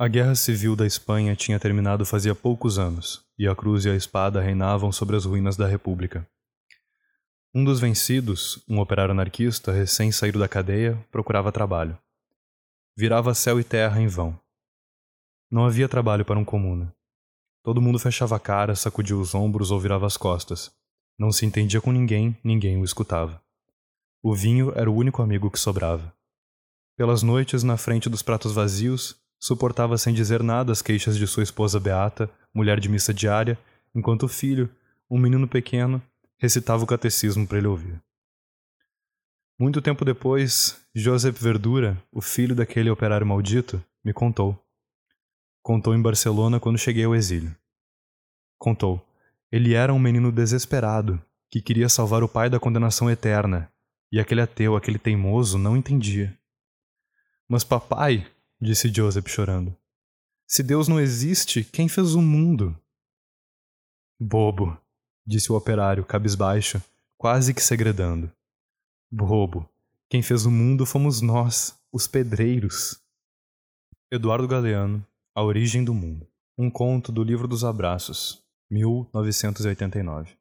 A Guerra Civil da Espanha tinha terminado fazia poucos anos, e a cruz e a espada reinavam sobre as ruínas da República. Um dos vencidos, um operário anarquista recém-saído da cadeia, procurava trabalho. Virava céu e terra em vão. Não havia trabalho para um comuna. Todo mundo fechava a cara, sacudia os ombros ou virava as costas. Não se entendia com ninguém, ninguém o escutava. O vinho era o único amigo que sobrava. Pelas noites, na frente dos pratos vazios, Suportava sem dizer nada as queixas de sua esposa Beata, mulher de missa diária, enquanto o filho, um menino pequeno, recitava o catecismo para ele ouvir. Muito tempo depois, Joseph Verdura, o filho daquele operário maldito, me contou. Contou em Barcelona quando cheguei ao exílio. Contou. Ele era um menino desesperado, que queria salvar o pai da condenação eterna, e aquele ateu, aquele teimoso, não entendia. Mas papai, disse Joseph chorando. Se Deus não existe, quem fez o mundo? Bobo, disse o operário, cabisbaixo, quase que segredando. Bobo, quem fez o mundo fomos nós, os pedreiros. Eduardo Galeano, A Origem do Mundo. Um conto do Livro dos Abraços, 1989.